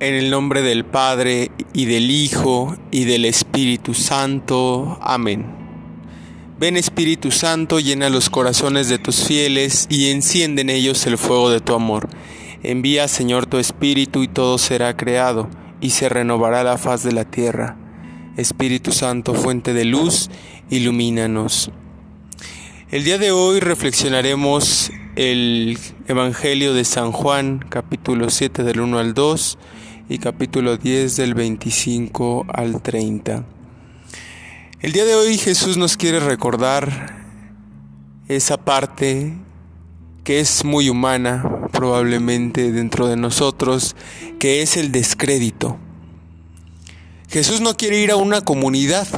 En el nombre del Padre y del Hijo y del Espíritu Santo. Amén. Ven Espíritu Santo, llena los corazones de tus fieles y enciende en ellos el fuego de tu amor. Envía Señor tu Espíritu y todo será creado y se renovará la faz de la tierra. Espíritu Santo, fuente de luz, ilumínanos. El día de hoy reflexionaremos el Evangelio de San Juan, capítulo 7 del 1 al 2 y capítulo 10 del 25 al 30. El día de hoy Jesús nos quiere recordar esa parte que es muy humana probablemente dentro de nosotros, que es el descrédito. Jesús no quiere ir a una comunidad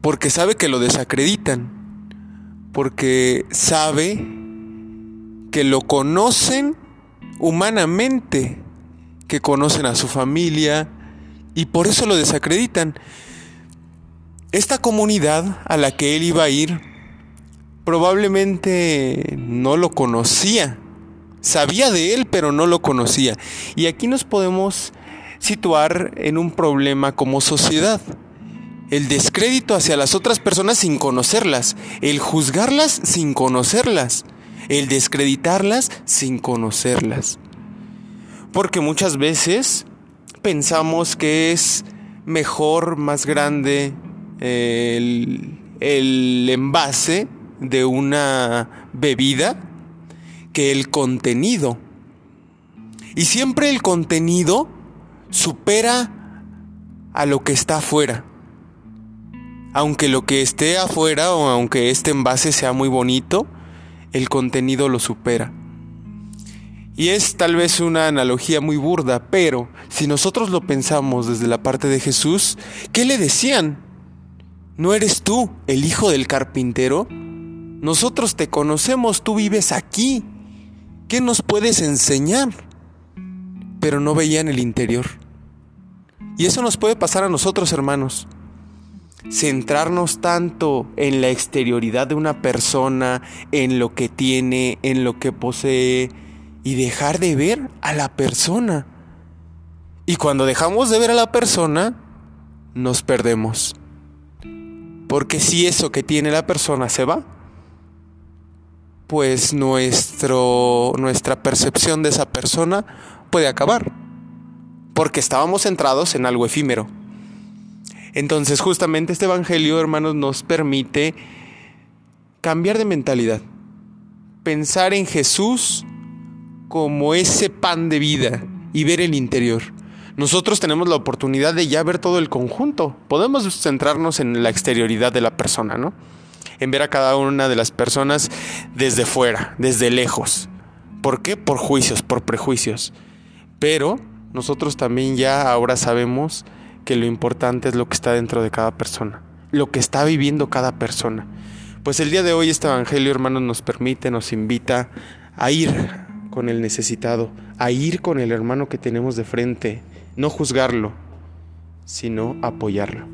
porque sabe que lo desacreditan, porque sabe que lo conocen humanamente, que conocen a su familia y por eso lo desacreditan. Esta comunidad a la que él iba a ir probablemente no lo conocía. Sabía de él, pero no lo conocía. Y aquí nos podemos situar en un problema como sociedad. El descrédito hacia las otras personas sin conocerlas, el juzgarlas sin conocerlas, el descreditarlas sin conocerlas. Porque muchas veces pensamos que es mejor, más grande el, envase de una bebida que el contenido. Y siempre el contenido supera a lo que está afuera. Aunque lo que esté afuera o aunque este envase sea muy bonito, el contenido lo supera. Y es tal vez una analogía muy burda, pero si nosotros lo pensamos desde la parte de Jesús, ¿qué le decían? ¿No eres tú el hijo del carpintero? Nosotros te conocemos, tú vives aquí. ¿Qué nos puedes enseñar? Pero no veían el interior. Y eso nos puede pasar a nosotros, hermanos. Centrarnos tanto en la exterioridad de una persona, en lo que tiene, en lo que posee, y dejar de ver a la persona. Y cuando dejamos de ver a la persona, nos perdemos. Porque si eso que tiene la persona se va, pues nuestro, nuestra percepción de esa persona puede acabar. Porque estábamos centrados en algo efímero. Entonces justamente este Evangelio, hermanos, nos permite cambiar de mentalidad. Pensar en Jesús como ese pan de vida y ver el interior. Nosotros tenemos la oportunidad de ya ver todo el conjunto. Podemos centrarnos en la exterioridad de la persona, ¿no? En ver a cada una de las personas desde fuera, desde lejos. ¿Por qué? Por juicios, por prejuicios. Pero nosotros también ya ahora sabemos que lo importante es lo que está dentro de cada persona, lo que está viviendo cada persona. Pues el día de hoy este Evangelio, hermanos, nos permite, nos invita a ir con el necesitado, a ir con el hermano que tenemos de frente, no juzgarlo, sino apoyarlo.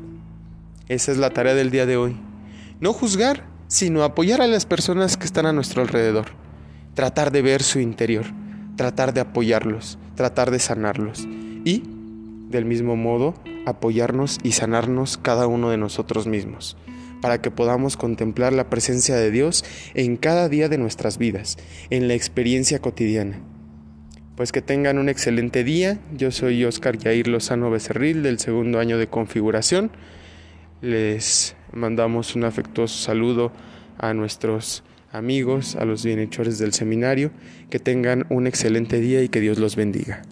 Esa es la tarea del día de hoy. No juzgar, sino apoyar a las personas que están a nuestro alrededor. Tratar de ver su interior, tratar de apoyarlos, tratar de sanarlos. Y, del mismo modo, apoyarnos y sanarnos cada uno de nosotros mismos para que podamos contemplar la presencia de Dios en cada día de nuestras vidas, en la experiencia cotidiana. Pues que tengan un excelente día. Yo soy Oscar Yair Lozano Becerril del segundo año de configuración. Les mandamos un afectuoso saludo a nuestros amigos, a los bienhechores del seminario. Que tengan un excelente día y que Dios los bendiga.